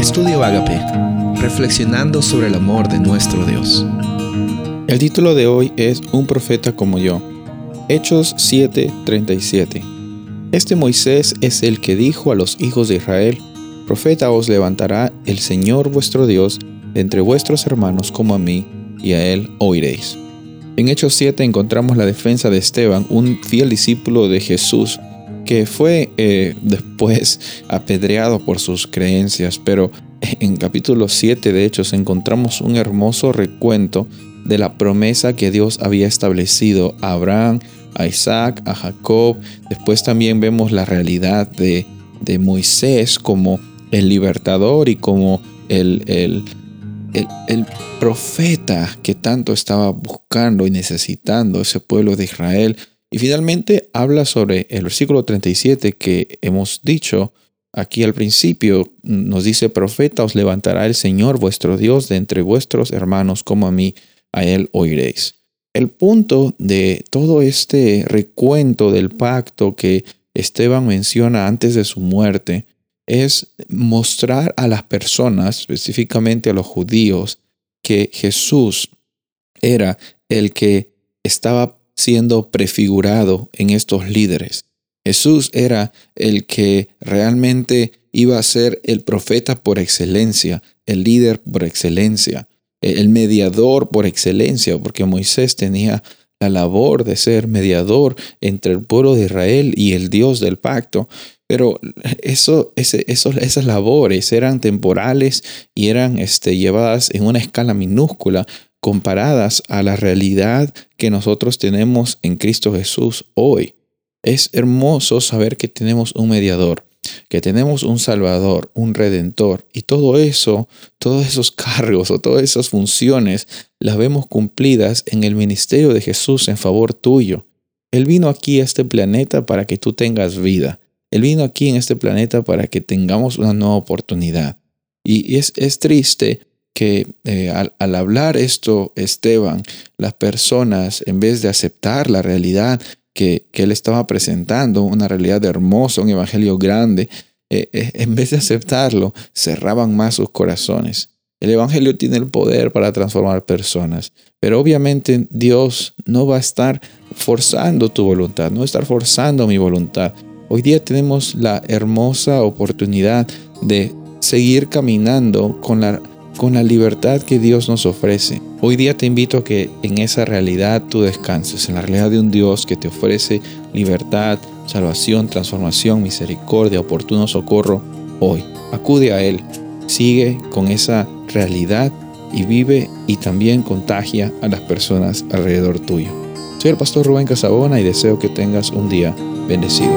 Estudio Agape, reflexionando sobre el amor de nuestro Dios. El título de hoy es Un profeta como yo. Hechos 7:37. Este Moisés es el que dijo a los hijos de Israel, Profeta os levantará el Señor vuestro Dios entre vuestros hermanos como a mí, y a él oiréis. En Hechos 7 encontramos la defensa de Esteban, un fiel discípulo de Jesús, que fue eh, después apedreado por sus creencias, pero en capítulo 7 de Hechos encontramos un hermoso recuento de la promesa que Dios había establecido a Abraham, a Isaac, a Jacob. Después también vemos la realidad de, de Moisés como el libertador y como el, el, el, profeta que tanto estaba buscando y necesitando ese pueblo de Israel. Y finalmente habla sobre el versículo 37 que hemos dicho aquí al principio. Nos dice, profeta, os levantará el Señor vuestro Dios de entre vuestros hermanos como a mí, a él oiréis. El punto de todo este recuento del pacto que Esteban menciona antes de su muerte es mostrar a las personas, específicamente a los judíos, que Jesús era el que estaba siendo prefigurado en estos líderes. Jesús era el que realmente iba a ser el profeta por excelencia, el líder por excelencia, el mediador por excelencia, porque Moisés tenía la labor de ser mediador entre el pueblo de Israel y el Dios del pacto. Pero esas labores eran temporales y eran este, llevadas en una escala minúscula comparadas a la realidad que nosotros tenemos en Cristo Jesús hoy. Es hermoso saber que tenemos un mediador, que tenemos un salvador, un redentor, y todo eso, todos esos cargos o todas esas funciones las vemos cumplidas en el ministerio de Jesús en favor tuyo. Él vino aquí a este planeta para que tú tengas vida. Él vino aquí en este planeta para que tengamos una nueva oportunidad. Y es, es triste que eh, al, hablar esto, Esteban, las personas, en vez de aceptar la realidad que, que él estaba presentando, una realidad hermosa, un evangelio grande, eh, eh, en vez de aceptarlo, cerraban más sus corazones. El Evangelio tiene el poder para transformar personas, pero obviamente Dios no va a estar forzando tu voluntad, no va a estar forzando mi voluntad. Hoy día tenemos la hermosa oportunidad de seguir caminando con la, con la libertad que Dios nos ofrece. Hoy día te invito a que en esa realidad tú descanses, en la realidad de un Dios que te ofrece libertad, salvación, transformación, misericordia, oportuno socorro hoy. Acude a Él, sigue con esa realidad y vive y también contagia a las personas alrededor tuyo. Soy el pastor Rubén Casabona y deseo que tengas un día bendecido.